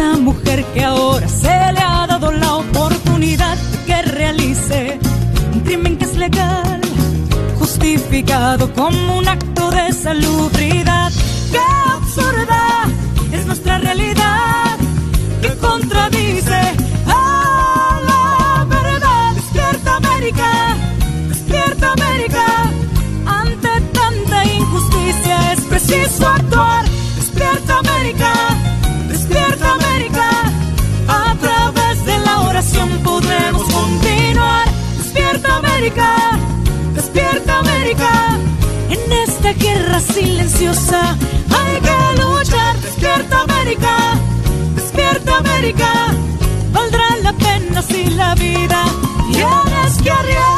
la mujer que ahora se le ha dado la oportunidad de que realice un crimen que es legal, justificado como un acto de salubridad. ¡Qué absurda es nuestra realidad! que contradice a la verdad! ¡Despierta América! ¡Despierta América! Ante tanta injusticia es preciso actuar. Oración podremos continuar. ¡Despierta América! ¡Despierta América! En esta guerra silenciosa hay que luchar. ¡Despierta América! ¡Despierta América! Valdrá la pena si la vida tienes que arriesgar.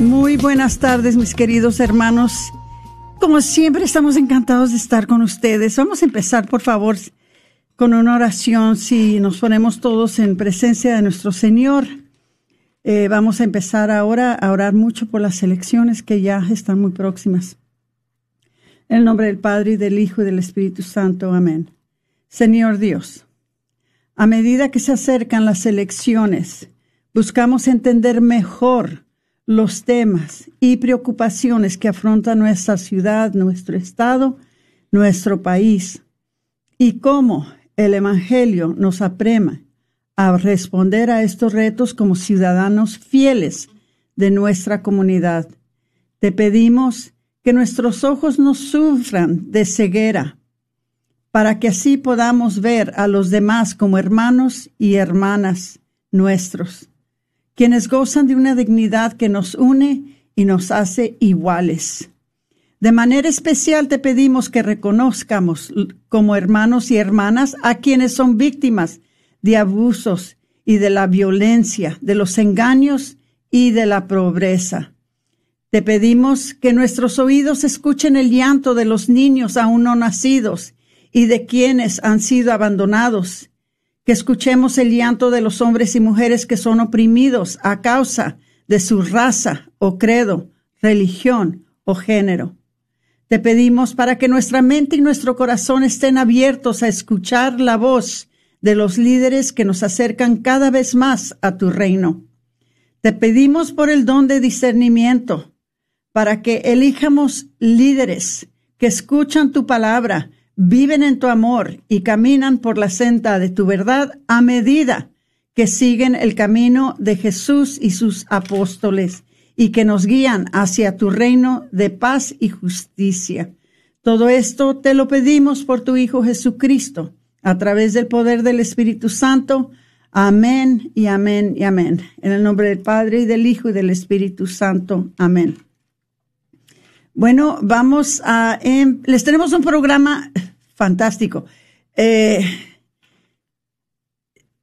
Muy buenas tardes, mis queridos hermanos. Como siempre, estamos encantados de estar con ustedes. Vamos a empezar, por favor, con una oración. Si nos ponemos todos en presencia de nuestro Señor, eh, vamos a empezar ahora a orar mucho por las elecciones que ya están muy próximas. En el nombre del Padre, y del Hijo, y del Espíritu Santo. Amén. Señor Dios, a medida que se acercan las elecciones, buscamos entender mejor los temas y preocupaciones que afronta nuestra ciudad, nuestro estado, nuestro país, y cómo el Evangelio nos aprema a responder a estos retos como ciudadanos fieles de nuestra comunidad. Te pedimos que nuestros ojos no sufran de ceguera, para que así podamos ver a los demás como hermanos y hermanas nuestros, quienes gozan de una dignidad que nos une y nos hace iguales. De manera especial te pedimos que reconozcamos como hermanos y hermanas a quienes son víctimas de abusos y de la violencia, de los engaños y de la pobreza. Te pedimos que nuestros oídos escuchen el llanto de los niños aún no nacidos y de quienes han sido abandonados, que escuchemos el llanto de los hombres y mujeres que son oprimidos a causa de su raza o credo, religión o género. Te pedimos para que nuestra mente y nuestro corazón estén abiertos a escuchar la voz de los líderes que nos acercan cada vez más a tu reino. Te pedimos por el don de discernimiento, para que elijamos líderes que escuchan tu palabra, viven en tu amor y caminan por la senda de tu verdad a medida que siguen el camino de Jesús y sus apóstoles y que nos guían hacia tu reino de paz y justicia. Todo esto te lo pedimos por tu Hijo Jesucristo, a través del poder del Espíritu Santo. Amén y amén y amén. En el nombre del Padre y del Hijo y del Espíritu Santo. Amén. Bueno, vamos a... em, les tenemos un programa fantástico. Eh,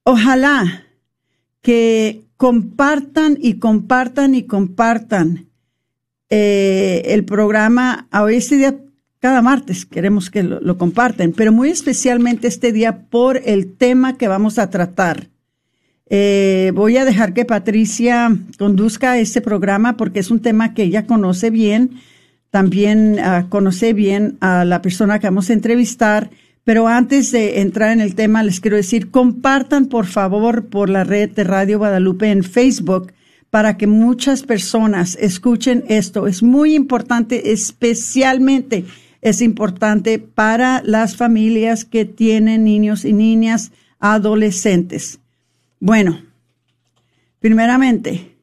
ojalá que compartan y compartan y compartan eh, el programa a hoy este día cada martes queremos que lo, lo compartan, pero muy especialmente este día por el tema que vamos a tratar. Eh, voy a dejar que Patricia conduzca este programa porque es un tema que ella conoce bien, también conoce bien a la persona que vamos a entrevistar, pero antes de entrar en el tema les quiero decir, compartan por favor por la red de Radio Guadalupe en Facebook para que muchas personas escuchen esto. Es muy importante, especialmente es importante para las familias que tienen niños y niñas adolescentes. Bueno, primeramente,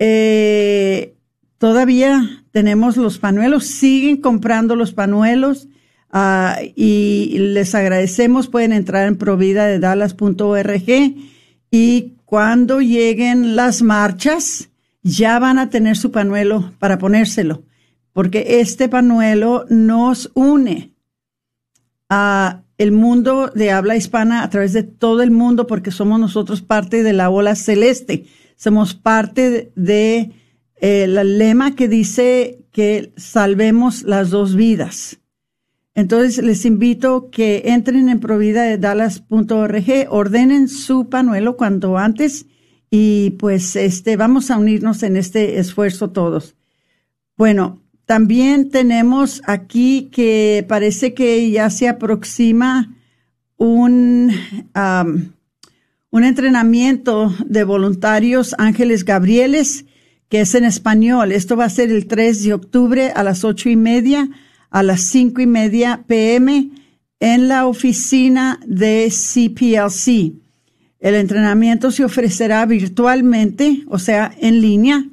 eh, todavía tenemos los panuelos, siguen comprando los panuelos ah, y les agradecemos. Pueden entrar en provida de dallas.org y cuando lleguen las marchas, ya van a tener su panuelo para ponérselo, porque este panuelo nos une a el mundo de habla hispana a través de todo el mundo, porque somos nosotros parte de la ola celeste, somos parte de, el eh, lema que dice que salvemos las dos vidas. Entonces les invito que entren en provida de dallas.org, ordenen su panuelo cuanto antes y pues este vamos a unirnos en este esfuerzo todos. Bueno, también tenemos aquí que parece que ya se aproxima un, un entrenamiento de voluntarios Ángeles Gabrieles, que es en español. Esto va a ser el 3 de octubre a las ocho y media, a las cinco y media pm en la oficina de CPLC. El entrenamiento se ofrecerá virtualmente, o sea, en línea,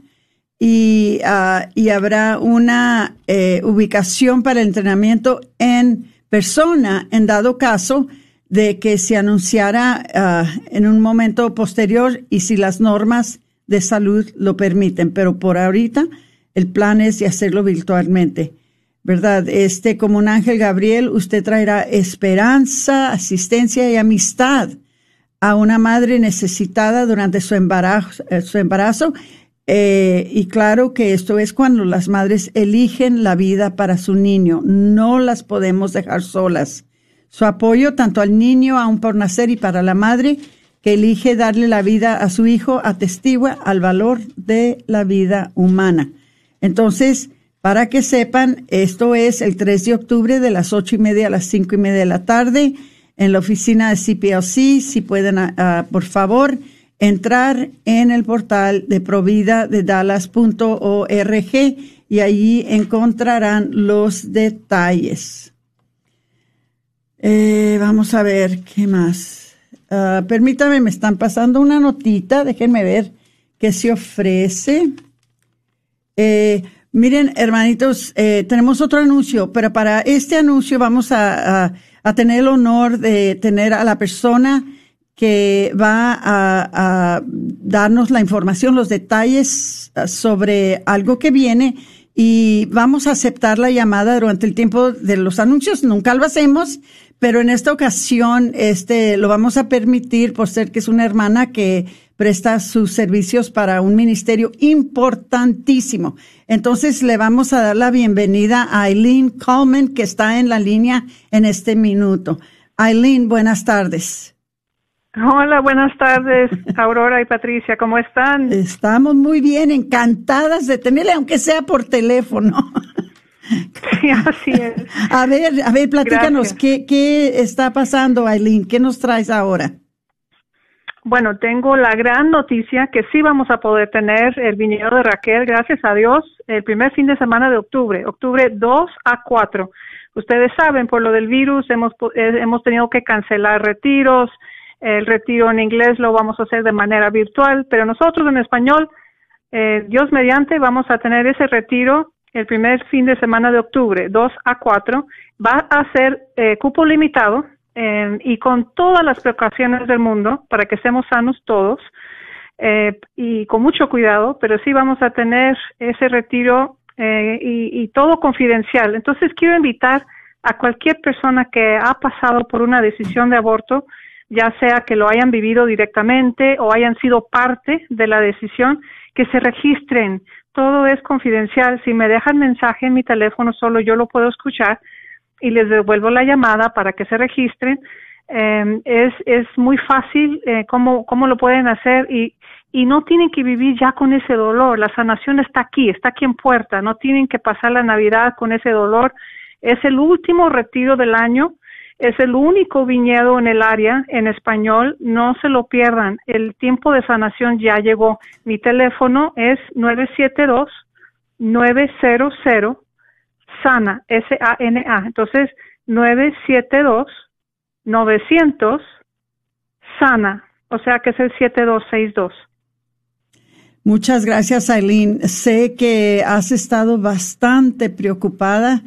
y, ah, habrá una eh, ubicación para el entrenamiento en persona, en dado caso de que se anunciara ah, en un momento posterior y si las normas de salud lo permiten. Pero por ahorita el plan es de hacerlo virtualmente. ¿Verdad? Este, como un ángel Gabriel, usted traerá esperanza, asistencia y amistad a una madre necesitada durante su embarazo, eh, su embarazo eh, y claro que esto es cuando las madres eligen la vida para su niño. No las podemos dejar solas. Su apoyo tanto al niño aún por nacer y para la madre que elige darle la vida a su hijo atestigua al valor de la vida humana. Entonces, para que sepan, esto es el 3 de octubre de las ocho y media a las cinco y media de la tarde en la oficina de CPLC. Si pueden, ah, ah, por favor, entrar en el portal de provida de dallas.org y allí encontrarán los detalles. Eh, vamos a ver qué más. Uh, permítame, me están pasando una notita, déjenme ver qué se ofrece. Eh, miren, hermanitos, eh, tenemos otro anuncio, pero para este anuncio vamos a a tener el honor de tener a la persona que va a, darnos la información, los detalles ah, sobre algo que viene y vamos a aceptar la llamada durante el tiempo de los anuncios. Nunca lo hacemos, pero en esta ocasión este lo vamos a permitir por ser que es una hermana que presta sus servicios para un ministerio importantísimo. Entonces le vamos a dar la bienvenida a Eileen Coleman, que está en la línea en este minuto. Eileen, buenas tardes. Hola, buenas tardes, Aurora y Patricia, ¿cómo están? Estamos muy bien, encantadas de tenerle, aunque sea por teléfono. Sí, así es. A ver, a ver, platícanos, ¿qué, ¿qué está pasando, Aileen? ¿Qué nos traes ahora? Bueno, tengo la gran noticia que sí vamos a poder tener el viñedo de Raquel, gracias a Dios, el primer fin de semana de octubre, octubre 2 a 4. Ustedes saben, por lo del virus hemos, eh, hemos tenido que cancelar retiros, el retiro en inglés lo vamos a hacer de manera virtual, pero nosotros en español, eh, Dios mediante, vamos a tener ese retiro el primer fin de semana de octubre, 2 a 4. Va a ser eh, cupo limitado, eh, y con todas las precauciones del mundo para que estemos sanos todos eh, y con mucho cuidado, pero sí vamos a tener ese retiro eh, y, y, todo confidencial. Entonces quiero invitar a cualquier persona que ha pasado por una decisión de aborto, ya sea que lo hayan vivido directamente o hayan sido parte de la decisión, que se registren. Todo es confidencial. Si me dejan mensaje en mi teléfono, solo yo lo puedo escuchar y les devuelvo la llamada para que se registren. Eh, es, es muy fácil eh, cómo, cómo lo pueden hacer y, y no tienen que vivir ya con ese dolor. La sanación está aquí, está aquí en puerta. No tienen que pasar la Navidad con ese dolor. Es el último retiro del año. Es el único viñedo en el área en español. No se lo pierdan. El tiempo de sanación ya llegó. Mi teléfono es 972 900 Sana, S-A-N-A. Entonces, 972-900 Sana, o sea que es el 7262. Muchas gracias, Aileen. Sé que has estado bastante preocupada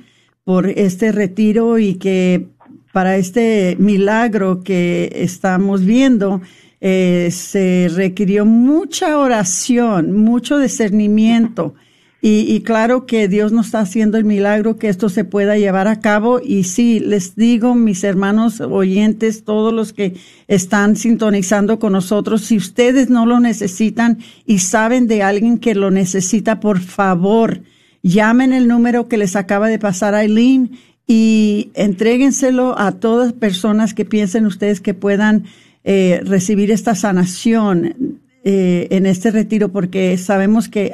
por este retiro y que para este milagro que estamos viendo eh, se requirió mucha oración, mucho discernimiento. Y, claro que Dios nos está haciendo el milagro que esto se pueda llevar a cabo. Y sí, les digo, mis hermanos oyentes, todos los que están sintonizando con nosotros, si ustedes no lo necesitan y saben de alguien que lo necesita, por favor, llamen el número que les acaba de pasar a Eileen y entréguenselo a todas personas que piensen ustedes que puedan eh, recibir esta sanación eh, en este retiro, porque sabemos que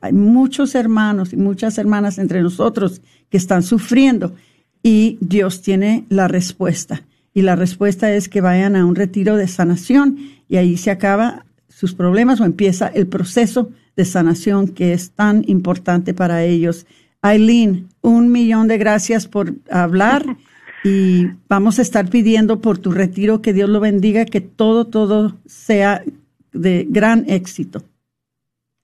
hay muchos hermanos y muchas hermanas entre nosotros que están sufriendo y Dios tiene la respuesta. Y la respuesta es que vayan a un retiro de sanación y ahí se acaba sus problemas o empieza el proceso de sanación que es tan importante para ellos. Aileen, un millón de gracias por hablar y vamos a estar pidiendo por tu retiro que Dios lo bendiga, que todo, todo sea de gran éxito.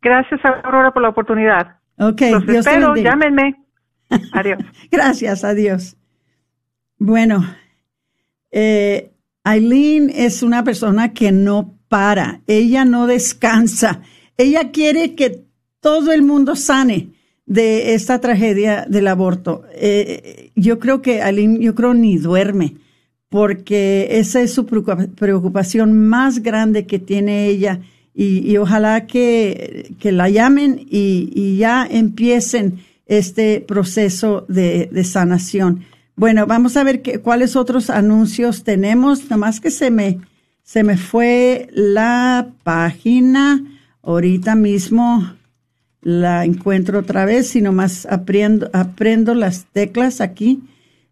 Gracias, Aurora, por la oportunidad. Ok, Los espero, llámenme. Adiós. Gracias, adiós. Bueno, eh, Aileen es una persona que no para, ella no descansa, ella quiere que todo el mundo sane de esta tragedia del aborto. Eh, yo creo que Aileen, yo creo ni duerme, porque esa es su preocupación más grande que tiene ella y, ojalá que, la llamen y, ya empiecen este proceso de, sanación. Bueno, vamos a ver qué, cuáles otros anuncios tenemos. Más que se me, se me fue la página. Ahorita mismo la encuentro otra vez y nomás aprendo, aprendo las teclas aquí.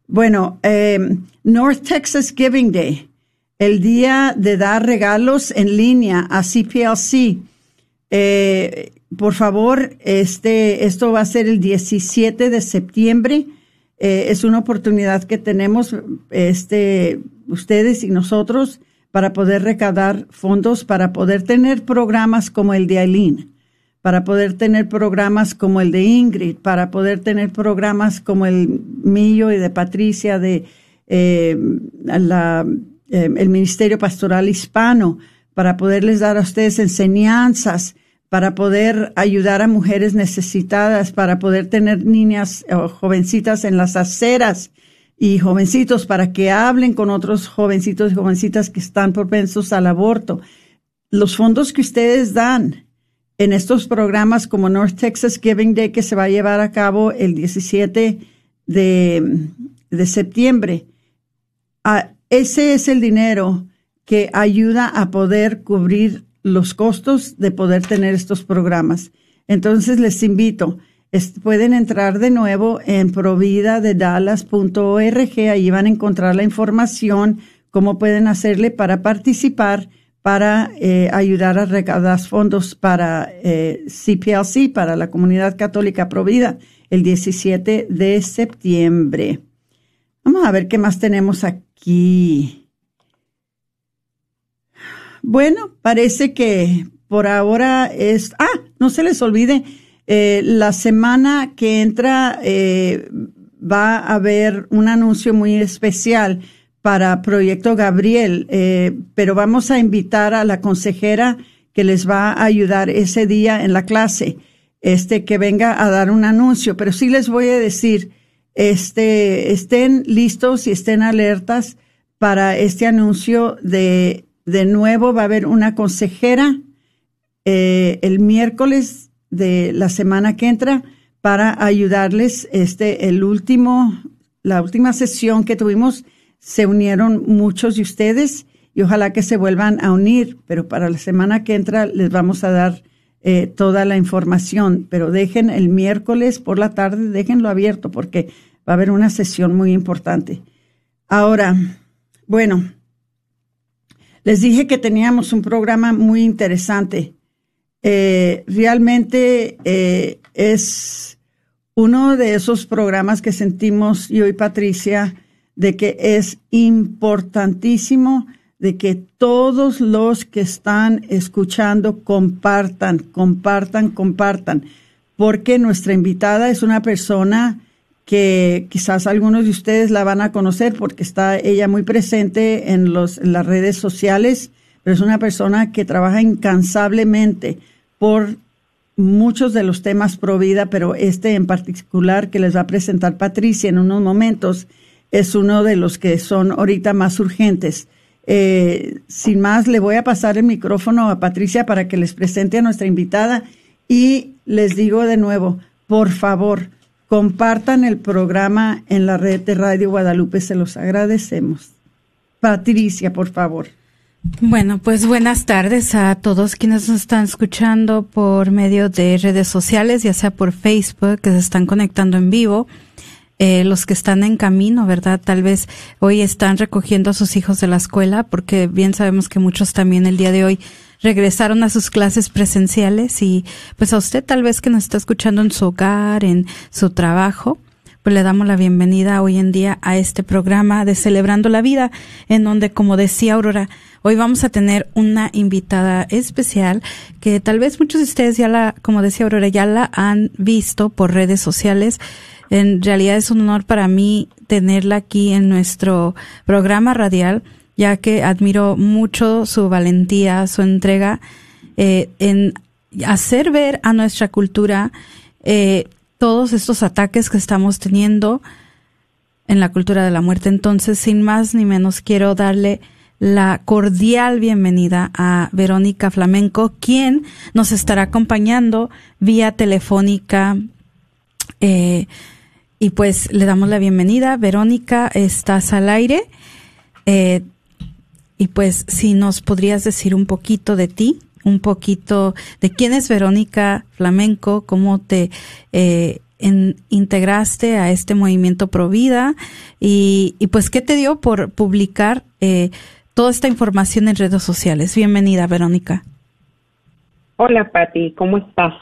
Bueno, eh, North Texas Giving Day el día de dar regalos en línea a CPLC. Eh, por favor, este, esto va a ser el 17 de septiembre. Eh, es una oportunidad que tenemos este, ustedes y nosotros para poder recaudar fondos, para poder tener programas como el de Aileen, para poder tener programas como el de Ingrid, para poder tener programas como el mío y de Patricia, de eh, la eh, el Ministerio Pastoral Hispano, para poderles dar a ustedes enseñanzas, para poder ayudar a mujeres necesitadas, para poder tener niñas o jovencitas en las aceras y jovencitos para que hablen con otros jovencitos y jovencitas que están propensos al aborto. Los fondos que ustedes dan en estos programas como North Texas Giving Day que se va a llevar a cabo el 17 de, de septiembre, a, ese es el dinero que ayuda a poder cubrir los costos de poder tener estos programas. Entonces les invito, pueden entrar de nuevo en providadedallas.org, ahí van a encontrar la información, cómo pueden hacerle para participar, para eh, ayudar a recaudar fondos para eh, CPLC, para la Comunidad Católica Provida, el 17 de septiembre. Vamos a ver qué más tenemos aquí. Bueno, parece que por ahora es... Ah, no se les olvide, eh, la semana que entra eh, va a haber un anuncio muy especial para Proyecto Gabriel, eh, pero vamos a invitar a la consejera que les va a ayudar ese día en la clase, este que venga a dar un anuncio, pero sí les voy a decir, este, estén listos y estén alertas para este anuncio de, de nuevo va a haber una consejera eh, el miércoles de la semana que entra para ayudarles. Este, el último, la última sesión que tuvimos, se unieron muchos de ustedes y ojalá que se vuelvan a unir, pero para la semana que entra les vamos a dar eh, toda la información, pero dejen el miércoles por la tarde, déjenlo abierto porque va a haber una sesión muy importante. Ahora, bueno, les dije que teníamos un programa muy interesante. Eh, realmente eh, es uno de esos programas que sentimos yo y Patricia de que es importantísimo de que todos los que están escuchando compartan, compartan, compartan, porque nuestra invitada es una persona que quizás algunos de ustedes la van a conocer porque está ella muy presente en, los, en las redes sociales, pero es una persona que trabaja incansablemente por muchos de los temas pro vida, pero este en particular que les va a presentar Patricia en unos momentos es uno de los que son ahorita más urgentes. Eh, sin más, le voy a pasar el micrófono a Patricia para que les presente a nuestra invitada y les digo de nuevo, por favor, compartan el programa en la red de Radio Guadalupe, se los agradecemos. Patricia, por favor. Bueno, pues buenas tardes a todos quienes nos están escuchando por medio de redes sociales, ya sea por Facebook, que se están conectando en vivo, eh, los que están en camino, ¿verdad? Tal vez hoy están recogiendo a sus hijos de la escuela, porque bien sabemos que muchos también el día de hoy regresaron a sus clases presenciales y pues a usted tal vez que nos está escuchando en su hogar, en su trabajo, pues le damos la bienvenida hoy en día a este programa de Celebrando la Vida, en donde, como decía Aurora, hoy vamos a tener una invitada especial que tal vez muchos de ustedes ya la, como decía Aurora, ya la han visto por redes sociales. En realidad es un honor para mí tenerla aquí en nuestro programa radial ya que admiro mucho su valentía, su entrega eh, en hacer ver a nuestra cultura eh, todos estos ataques que estamos teniendo en la cultura de la muerte. Entonces, sin más ni menos, quiero darle la cordial bienvenida a Verónica Flamenco, quien nos estará acompañando vía telefónica. Eh, y pues le damos la bienvenida. Verónica, estás al aire. Eh, y pues si nos podrías decir un poquito de ti, un poquito de quién es Verónica Flamenco, cómo te eh, integraste a este movimiento Provida y, y pues qué te dio por publicar eh, toda esta información en redes sociales. Bienvenida, Verónica. Hola, Patti, ¿cómo estás?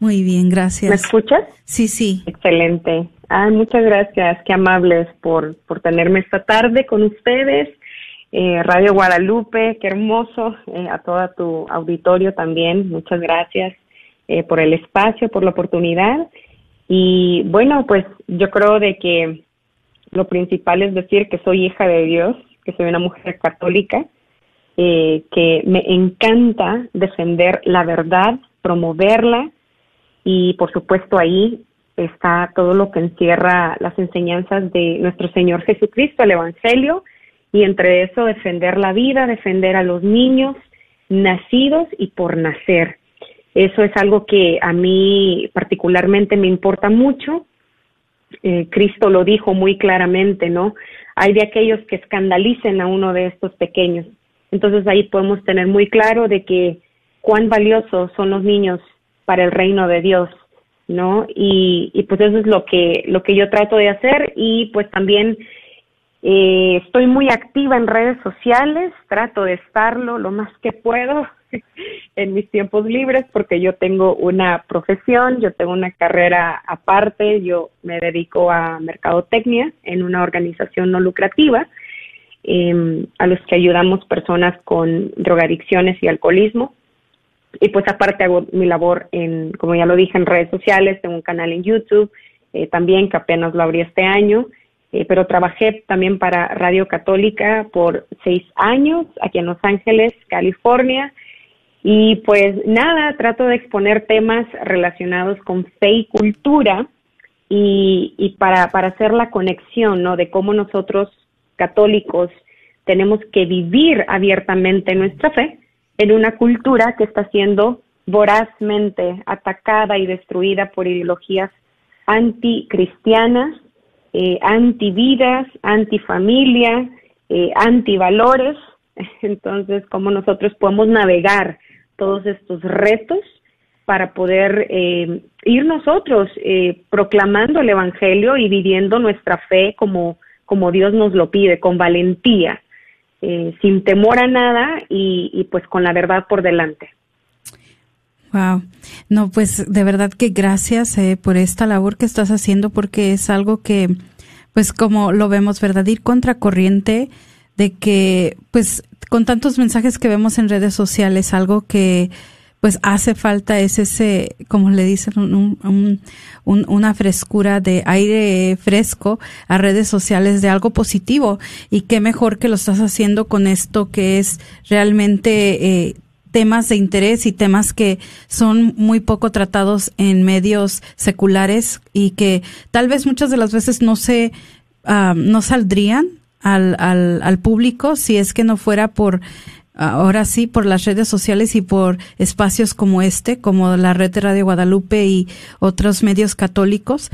Muy bien, gracias. ¿Me escuchas? Sí, sí. Excelente. Ay, muchas gracias, qué amables por, por tenerme esta tarde con ustedes eh, Radio Guadalupe, qué hermoso, eh, a todo tu auditorio también, muchas gracias eh, por el espacio, por la oportunidad. Y bueno, pues yo creo de que lo principal es decir que soy hija de Dios, que soy una mujer católica, que me encanta defender la verdad, promoverla y por supuesto ahí está todo lo que encierra las enseñanzas de nuestro Señor Jesucristo, el Evangelio, y entre eso defender la vida, defender a los niños nacidos y por nacer. Eso es algo que a mí particularmente me importa mucho. Eh, Cristo lo dijo muy claramente, ¿no? Hay de aquellos que escandalicen a uno de estos pequeños. Entonces ahí podemos tener muy claro de que cuán valiosos son los niños para el reino de Dios, ¿no? Y, pues eso es lo que, lo que yo trato de hacer y pues también eh, estoy muy activa en redes sociales, trato de estarlo lo más que puedo en mis tiempos libres porque yo tengo una profesión, yo tengo una carrera aparte, yo me dedico a mercadotecnia en una organización no lucrativa em, a los que ayudamos personas con drogadicciones y alcoholismo. Y pues aparte hago mi labor en, como ya lo dije, en redes sociales, tengo un canal en YouTube eh, también que apenas lo abrí este año eh, pero trabajé también para Radio Católica por seis años aquí en Los Ángeles, California. Y pues nada, trato de exponer temas relacionados con fe y cultura y, y para, para hacer la conexión, ¿no? De cómo nosotros católicos tenemos que vivir abiertamente nuestra fe en una cultura que está siendo vorazmente atacada y destruida por ideologías anticristianas eh, antividas, antifamilia, eh, antivalores. Entonces, ¿cómo nosotros podemos navegar todos estos retos para poder eh, ir nosotros eh, proclamando el Evangelio y viviendo nuestra fe como, como Dios nos lo pide, con valentía, sin temor a nada y, y pues con la verdad por delante? Wow. No, pues de verdad que gracias eh, por esta labor que estás haciendo porque es algo que, pues como lo vemos, ¿verdad? Ir contracorriente de que, pues con tantos mensajes que vemos en redes sociales, algo que pues hace falta es ese, como le dicen, un, una frescura de aire fresco a redes sociales de algo positivo. Y qué mejor que lo estás haciendo con esto que es realmente eh, temas de interés y temas que son muy poco tratados en medios seculares y que tal vez muchas de las veces no se ah, no saldrían al, al, al público si es que no fuera por ahora sí por las redes sociales y por espacios como este, como la red de Radio Guadalupe y otros medios católicos.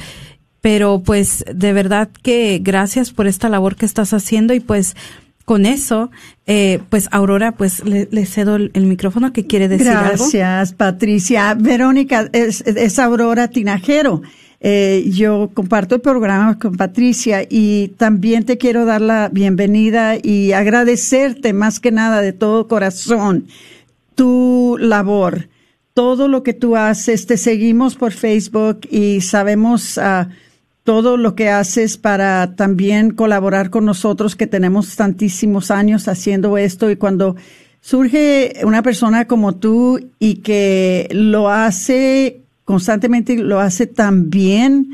Pero pues de verdad que gracias por esta labor que estás haciendo y pues con eso, eh, pues Aurora, pues le, cedo el, micrófono que quiere decir Gracias, algo. Gracias, Patricia. Verónica, es, Aurora Tinajero. Eh, yo comparto el programa con Patricia y también te quiero dar la bienvenida y agradecerte más que nada de todo corazón tu labor, todo lo que tú haces. Te seguimos por Facebook y sabemos uh, todo lo que haces para también colaborar con nosotros que tenemos tantísimos años haciendo esto y cuando surge una persona como tú y que lo hace constantemente, lo hace tan bien,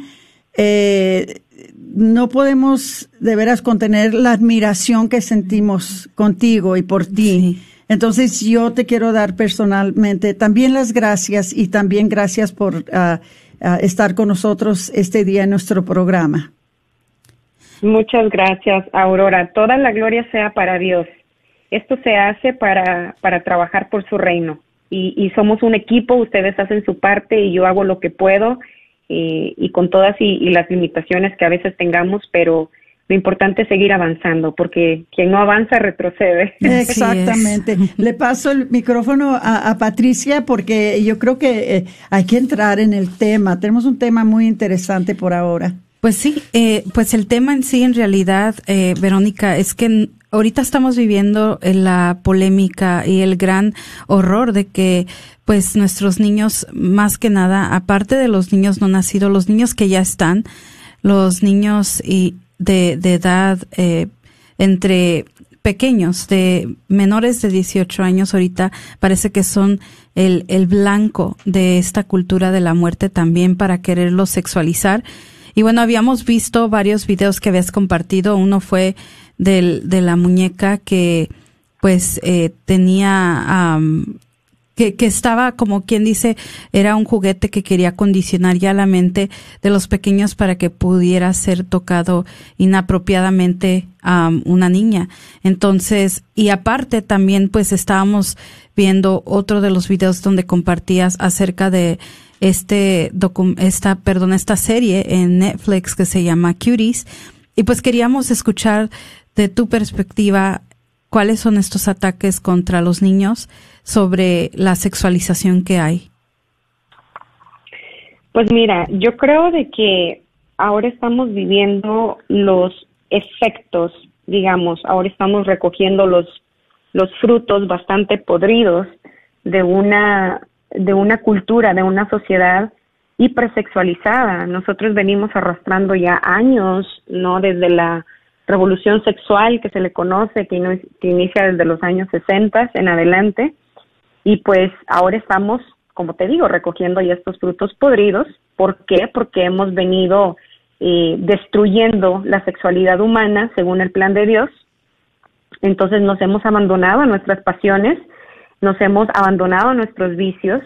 eh, no podemos de veras contener la admiración que sentimos contigo y por ti. Entonces yo te quiero dar personalmente también las gracias y también gracias por uh, estar con nosotros este día en nuestro programa. Muchas gracias, Aurora. Toda la gloria sea para Dios. Esto se hace para, para trabajar por su reino. Y, y somos un equipo, ustedes hacen su parte y yo hago lo que puedo y, y con todas y, las limitaciones que a veces tengamos, pero lo importante es seguir avanzando, porque quien no avanza retrocede. Exactamente. Le paso el micrófono a, Patricia porque yo creo que eh, hay que entrar en el tema. Tenemos un tema muy interesante por ahora. Pues sí, eh, pues el tema en sí, en realidad, eh, Verónica, es que ahorita estamos viviendo la polémica y el gran horror de que pues nuestros niños, más que nada, aparte de los niños no nacidos, los niños que ya están, los niños y de, de edad eh, entre pequeños, de menores de 18 años ahorita, parece que son el, el blanco de esta cultura de la muerte también para quererlos sexualizar. Y bueno, habíamos visto varios videos que habías compartido. Uno fue del, de la muñeca que pues eh, tenía que, que estaba como quien dice, era un juguete que quería condicionar ya la mente de los pequeños para que pudiera ser tocado inapropiadamente a una niña. Entonces, y aparte también pues estábamos viendo otro de los videos donde compartías acerca de este esta, perdón, esta serie en Netflix que se llama Cuties. Y pues queríamos escuchar de tu perspectiva cuáles son estos ataques contra los niños sobre la sexualización que hay? Pues mira, yo creo de que ahora estamos viviendo los efectos, digamos, ahora estamos recogiendo los los frutos bastante podridos de una de una cultura, de una sociedad hipersexualizada. Nosotros venimos arrastrando ya años, ¿no? Desde la revolución sexual que se le conoce, que, inicia desde los años 60 en adelante, y pues ahora estamos, como te digo, recogiendo ya estos frutos podridos. ¿Por qué? Porque hemos venido eh, destruyendo la sexualidad humana según el plan de Dios. Entonces nos hemos abandonado a nuestras pasiones, nos hemos abandonado a nuestros vicios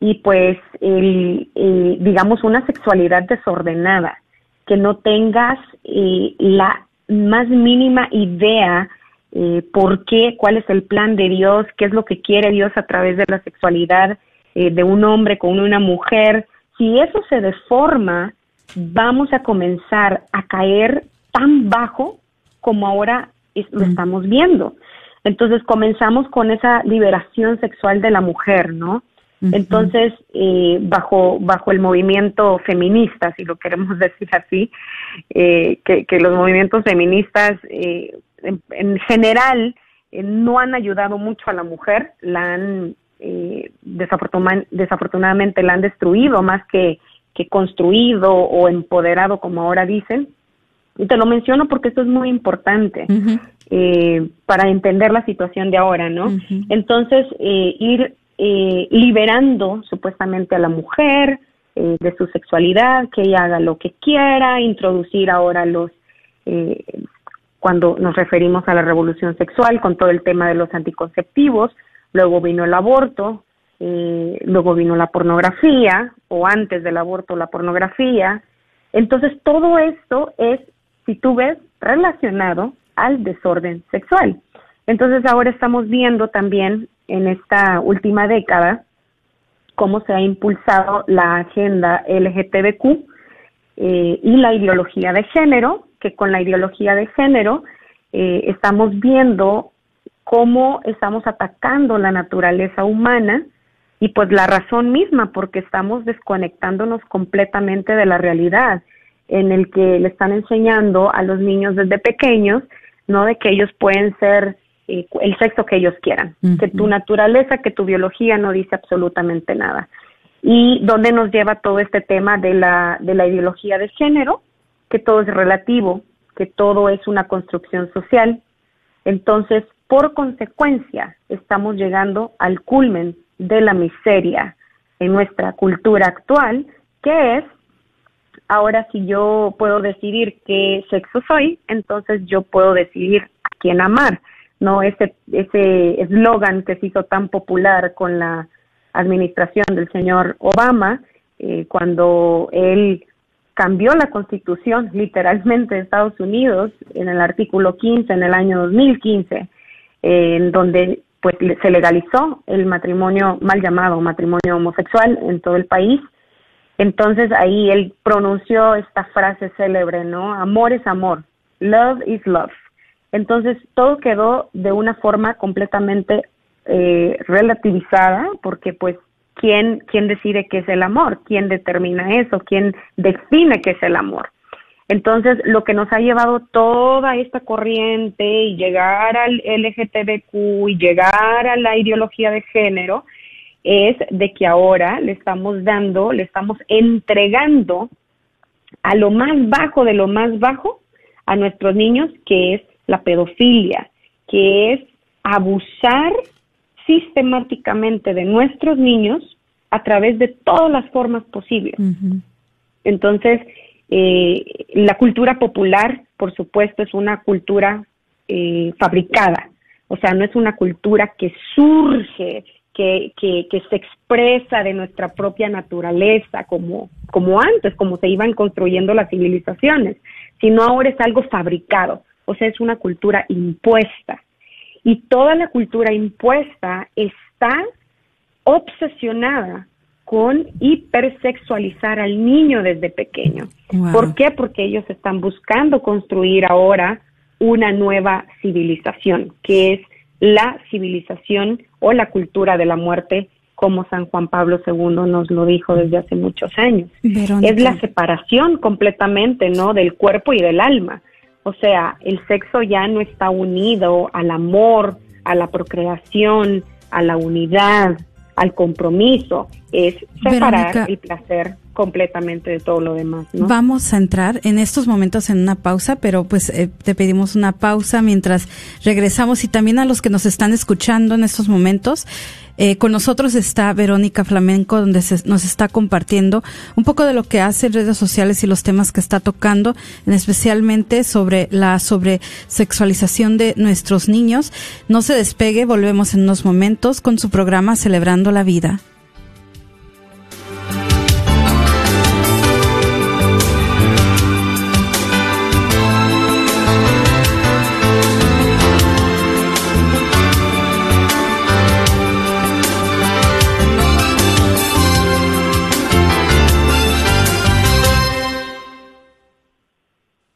y pues digamos una sexualidad desordenada, que no tengas eh, la más mínima idea eh, por qué, cuál es el plan de Dios, qué es lo que quiere Dios a través de la sexualidad eh, de un hombre con una mujer. Si eso se deforma, vamos a comenzar a caer tan bajo como ahora lo estamos viendo. Entonces comenzamos con esa liberación sexual de la mujer, ¿no? Entonces, eh, bajo, bajo el movimiento feminista, si lo queremos decir así, eh, que, que, los movimientos feministas eh, en, general eh, no han ayudado mucho a la mujer, la han eh, desafortunadamente la han destruido más que, que construido o empoderado, como ahora dicen. Y te lo menciono porque esto es muy importante eh, para entender la situación de ahora, ¿no? Entonces, eh, ir eh, liberando supuestamente a la mujer de su sexualidad, que ella haga lo que quiera, introducir ahora los, cuando nos referimos a la revolución sexual, con todo el tema de los anticonceptivos, luego vino el aborto, luego vino la pornografía, o antes del aborto la pornografía. Entonces, todo esto es si tú ves, relacionado al desorden sexual. Entonces ahora estamos viendo también en esta última década cómo se ha impulsado la agenda LGTBQ eh, y la ideología de género, que con la ideología de género eh, estamos viendo cómo estamos atacando la naturaleza humana y pues la razón misma, porque estamos desconectándonos completamente de la realidad en el que le están enseñando a los niños desde pequeños, ¿no? De que ellos pueden ser eh, el sexo que ellos quieran, que tu naturaleza, que tu biología no dice absolutamente nada. Y dónde nos lleva todo este tema de la, de la ideología de género, que todo es relativo, que todo es una construcción social. Entonces, por consecuencia, estamos llegando al culmen de la miseria en nuestra cultura actual, que es Ahora, si yo puedo decidir qué sexo soy, entonces yo puedo decidir a quién amar. No ese ese eslogan que se hizo tan popular con la administración del señor Obama eh, cuando él cambió la constitución literalmente de Estados Unidos en el artículo 15 en el año 2015 en donde pues se legalizó el matrimonio mal llamado matrimonio homosexual en todo el país entonces ahí él pronunció esta frase célebre, ¿no? Amor es amor, love is love. Entonces todo quedó de una forma completamente eh, relativizada, porque pues ¿quién, quién decide qué es el amor, quién determina eso, quién define qué es el amor. Entonces, lo que nos ha llevado toda esta corriente y llegar al LGTBQ y llegar a la ideología de género es de que ahora le estamos dando, le estamos entregando a lo más bajo de lo más bajo a nuestros niños, que es la pedofilia, que es abusar sistemáticamente de nuestros niños a través de todas las formas posibles. Entonces, eh, la cultura popular, por supuesto, es una cultura eh, fabricada, o sea, no es una cultura que surge que, que, se expresa de nuestra propia naturaleza, como, como antes, como se iban construyendo las civilizaciones, sino ahora es algo fabricado, o sea, es una cultura impuesta. Y toda la cultura impuesta está obsesionada con hipersexualizar al niño desde pequeño. ¿Por qué? Porque ellos están buscando construir ahora una nueva civilización, que es la civilización o la cultura de la muerte, como San Juan Pablo II nos lo dijo desde hace muchos años. Es la separación completamente, ¿no? Del cuerpo y del alma. O sea, el sexo ya no está unido al amor, a la procreación, a la unidad, al compromiso. Es separar el placer completamente de todo lo demás. Vamos a entrar en estos momentos en una pausa, pero pues eh, te pedimos una pausa mientras regresamos y también a los que nos están escuchando en estos momentos. Eh, con nosotros está Verónica Flamenco, donde nos está compartiendo un poco de lo que hace en redes sociales y los temas que está tocando, especialmente sobre la sobresexualización de nuestros niños. No se despegue, volvemos en unos momentos con su programa Celebrando la Vida.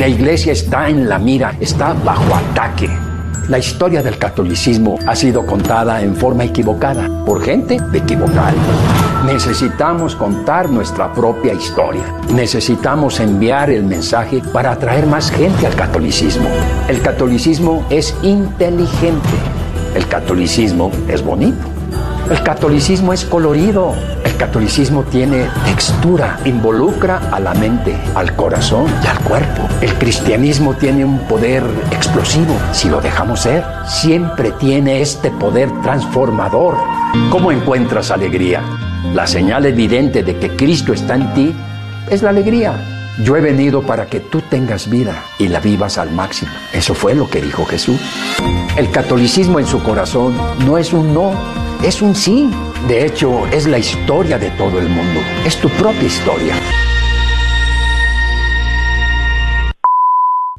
La iglesia está en la mira, está bajo ataque. La historia del catolicismo ha sido contada en forma equivocada por gente equivocada. Necesitamos contar nuestra propia historia. Necesitamos enviar el mensaje para atraer más gente al catolicismo. El catolicismo es inteligente. El catolicismo es bonito. El catolicismo es colorido. El catolicismo tiene textura, involucra a la mente, al corazón y al cuerpo. El cristianismo tiene un poder explosivo. Si lo dejamos ser, siempre tiene este poder transformador. ¿Cómo encuentras alegría? La señal evidente de que Cristo está en ti es la alegría. Yo he venido para que tú tengas vida y la vivas al máximo. Eso fue lo que dijo Jesús. El catolicismo en su corazón no es un no, es un sí. De hecho, es la historia de todo el mundo. Es tu propia historia.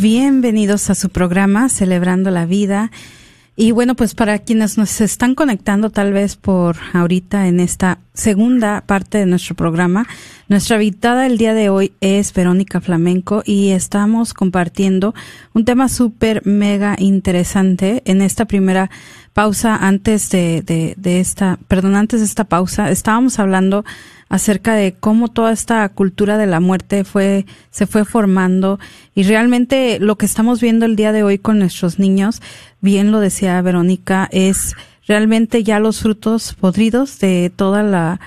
Bienvenidos a su programa Celebrando la Vida. Y bueno, pues para quienes nos están conectando tal vez por ahorita en esta segunda parte de nuestro programa, nuestra invitada el día de hoy es Verónica Flamenco y estamos compartiendo un tema súper mega interesante en esta primera pausa antes de, de, de esta, perdón, antes de esta pausa, estábamos hablando acerca de cómo toda esta cultura de la muerte fue, se fue formando y realmente lo que estamos viendo el día de hoy con nuestros niños, bien lo decía Verónica, es realmente ya los frutos podridos de toda la,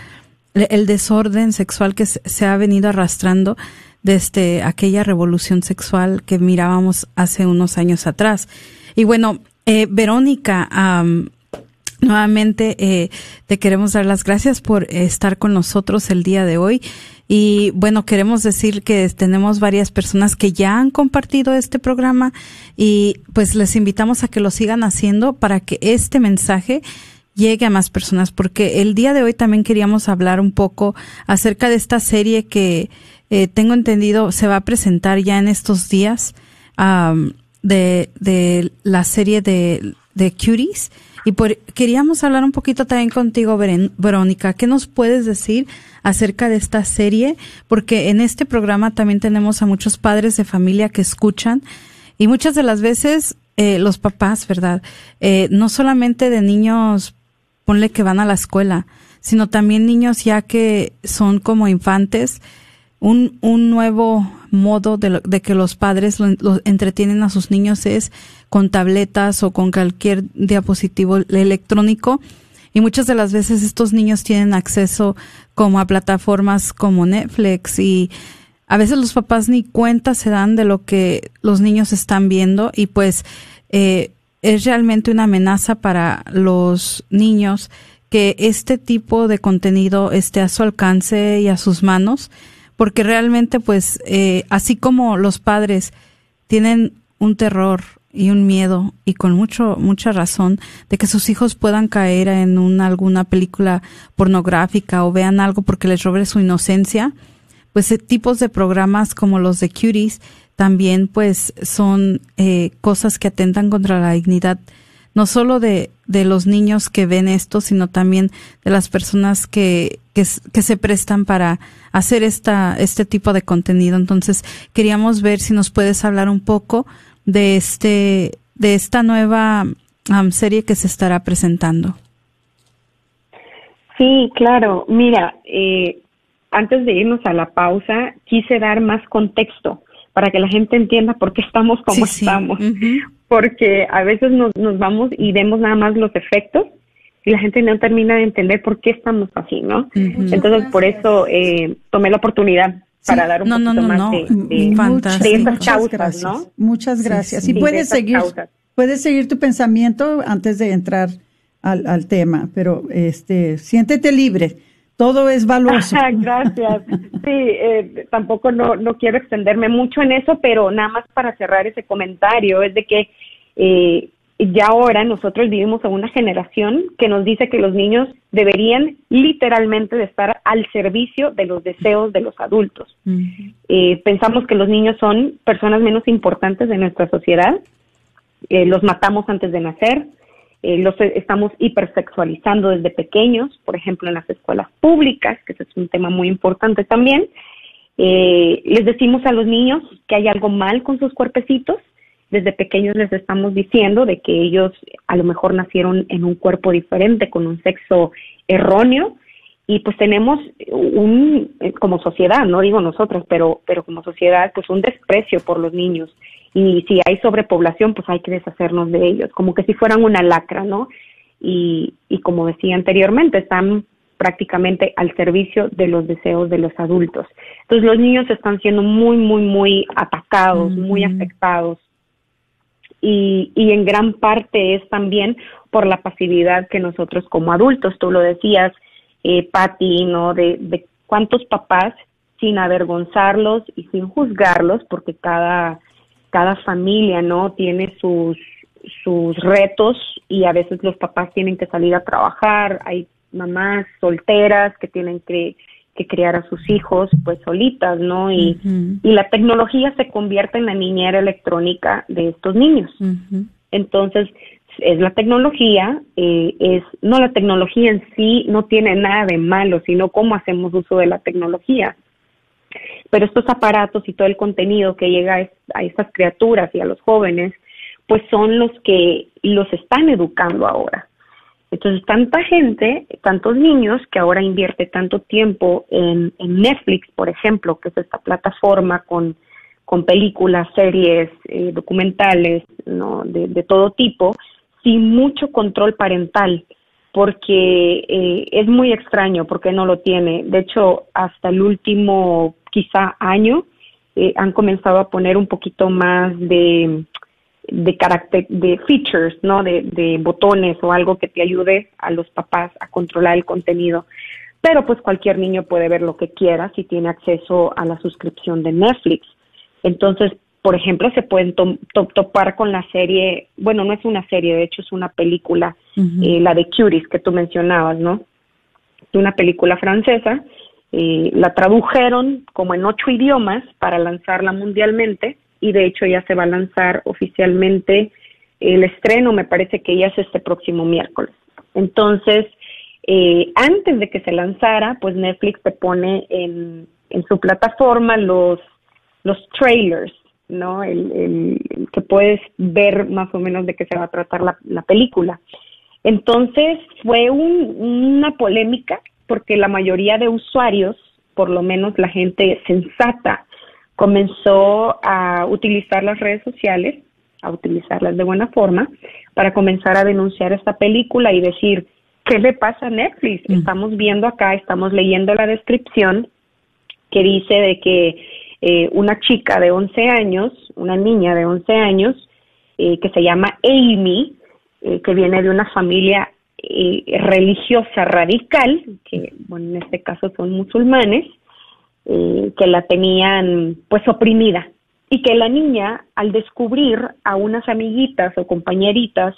el desorden sexual que se ha venido arrastrando desde aquella revolución sexual que mirábamos hace unos años atrás. Y bueno, eh, Verónica, Nuevamente eh, te queremos dar las gracias por estar con nosotros el día de hoy. Y bueno, queremos decir que tenemos varias personas que ya han compartido este programa y pues les invitamos a que lo sigan haciendo para que este mensaje llegue a más personas, porque el día de hoy también queríamos hablar un poco acerca de esta serie que eh, tengo entendido se va a presentar ya en estos días de, de la serie de, de Cuties y por, queríamos hablar un poquito también contigo, Verónica. ¿Qué nos puedes decir acerca de esta serie? Porque en este programa también tenemos a muchos padres de familia que escuchan y muchas de las veces eh, los papás, ¿verdad? Eh, no solamente de niños, ponle que van a la escuela, sino también niños ya que son como infantes, un, un nuevo modo de, de que los padres lo, entretienen a sus niños es con tabletas o con cualquier diapositivo electrónico. Y muchas de las veces estos niños tienen acceso como a plataformas como Netflix y a veces los papás ni cuenta se dan de lo que los niños están viendo y pues eh, es realmente una amenaza para los niños que este tipo de contenido esté a su alcance y a sus manos porque realmente pues eh, así como los padres tienen un terror y un miedo y con mucho mucha razón de que sus hijos puedan caer en una alguna película pornográfica o vean algo porque les robe su inocencia pues eh, tipos de programas como los de Cuties también pues son eh, cosas que atentan contra la dignidad no solo de, de los niños que ven esto, sino también de las personas que, que, se prestan para hacer esta, este tipo de contenido. Entonces, queríamos ver si nos puedes hablar un poco de este, de esta nueva serie que se estará presentando. Sí, claro. Mira, eh, antes de irnos a la pausa, quise dar más contexto para que la gente entienda por qué estamos como estamos porque a veces nos, nos vamos y vemos nada más los efectos y la gente no termina de entender por qué estamos así, ¿no? Entonces, por eso eh, tomé la oportunidad para dar un no, poquito no, no, más no. de, de, Muchas, de estas muchas causas, gracias. ¿no? Muchas gracias. sí. Y Sí, puedes seguir, causas. puedes seguir tu pensamiento antes de entrar al, al tema, pero este, siéntete libre. Todo es valioso. Gracias. Sí, eh, tampoco no, no quiero extenderme mucho en eso, pero nada más para cerrar ese comentario, es de que eh, ya ahora nosotros vivimos en una generación que nos dice que los niños deberían literalmente de estar al servicio de los deseos de los adultos. Eh, pensamos que los niños son personas menos importantes de nuestra sociedad, eh, los matamos antes de nacer, eh, los eh, estamos hipersexualizando desde pequeños, por ejemplo en las escuelas públicas, que ese es un tema muy importante también. Eh, les decimos a los niños que hay algo mal con sus cuerpecitos, desde pequeños les estamos diciendo de que ellos a lo mejor nacieron en un cuerpo diferente, con un sexo erróneo, y pues tenemos un, eh, como sociedad, no digo nosotros, pero, pero como sociedad, pues un desprecio por los niños. Y si hay sobrepoblación, pues hay que deshacernos de ellos, como que si fueran una lacra, ¿no? Y, y como decía anteriormente, están prácticamente al servicio de los deseos de los adultos. Entonces los niños están siendo muy, muy, muy atacados, muy afectados. Y, y en gran parte es también por la pasividad que nosotros como adultos, tú lo decías, eh, Patti, ¿no? De, de cuántos papás sin avergonzarlos y sin juzgarlos, porque cada, cada familia, ¿no? Tiene sus, sus retos y a veces los papás tienen que salir a trabajar, hay mamás solteras que tienen que, que criar a sus hijos pues solitas, ¿no? Y, y la tecnología se convierte en la niñera electrónica de estos niños. Entonces, es la tecnología, eh, es no la tecnología en sí no tiene nada de malo, sino cómo hacemos uso de la tecnología. Pero estos aparatos y todo el contenido que llega a, es- a estas criaturas y a los jóvenes, pues son los que los están educando ahora. Entonces, tanta gente, tantos niños que ahora invierte tanto tiempo en, en Netflix, por ejemplo, que es esta plataforma con, con películas, series, eh, documentales, ¿no? de, de todo tipo, sin mucho control parental, porque eh, es muy extraño, porque no lo tiene. De hecho, hasta el último quizá año eh, han comenzado a poner un poquito más de de de features, ¿no? De, de botones o algo que te ayude a los papás a controlar el contenido. Pero pues cualquier niño puede ver lo que quiera si tiene acceso a la suscripción de Netflix. Entonces, por ejemplo, se pueden to- to- topar con la serie, bueno, no es una serie, de hecho es una película, eh, la de Cuties que tú mencionabas, ¿no? Es una película francesa, eh, la tradujeron como en ocho idiomas para lanzarla mundialmente y de hecho ya se va a lanzar oficialmente el estreno, me parece que ya es este próximo miércoles. Entonces, eh, antes de que se lanzara, pues Netflix te pone en, en su plataforma los, los trailers, ¿no? El, el- el que puedes ver más o menos de qué se va a tratar la, la película. Entonces fue un- una polémica porque la mayoría de usuarios, por lo menos la gente sensata, comenzó a utilizar las redes sociales, a utilizarlas de buena forma, para comenzar a denunciar esta película y decir, ¿qué le pasa a Netflix? Estamos viendo acá, estamos leyendo la descripción que dice de que eh, una chica de 11 años, una niña de 11 años, eh, que se llama Amy, eh, que viene de una familia eh, religiosa radical, que bueno, en este caso son musulmanes, que la tenían pues oprimida. Y que la niña al descubrir a unas amiguitas o compañeritas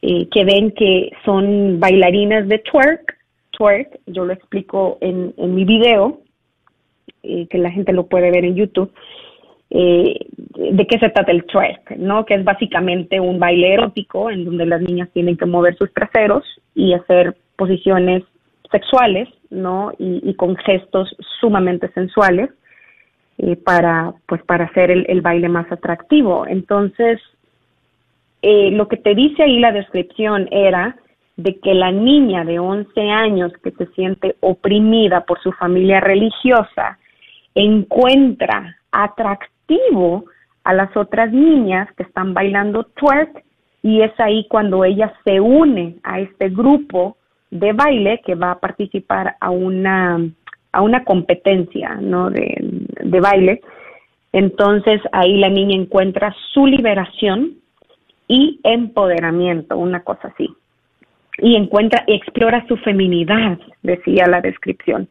que ven que son bailarinas de twerk, twerk, yo lo explico en, en mi video, eh, que la gente lo puede ver en YouTube, eh, de qué se trata el twerk, ¿no? Que es básicamente un baile erótico en donde las niñas tienen que mover sus traseros y hacer posiciones sexuales, ¿no? Y, y con gestos sumamente sensuales eh, para, pues, para hacer el, baile más atractivo. Entonces, eh, lo que te dice ahí la descripción era de que la niña de 11 años que se siente oprimida por su familia religiosa encuentra atractivo a las otras niñas que están bailando twerk y es ahí cuando ella se une a este grupo de baile que va a participar a una a una competencia no de, de baile. Entonces ahí la niña encuentra su liberación y empoderamiento, una cosa así. Y encuentra, explora su feminidad, decía la descripción.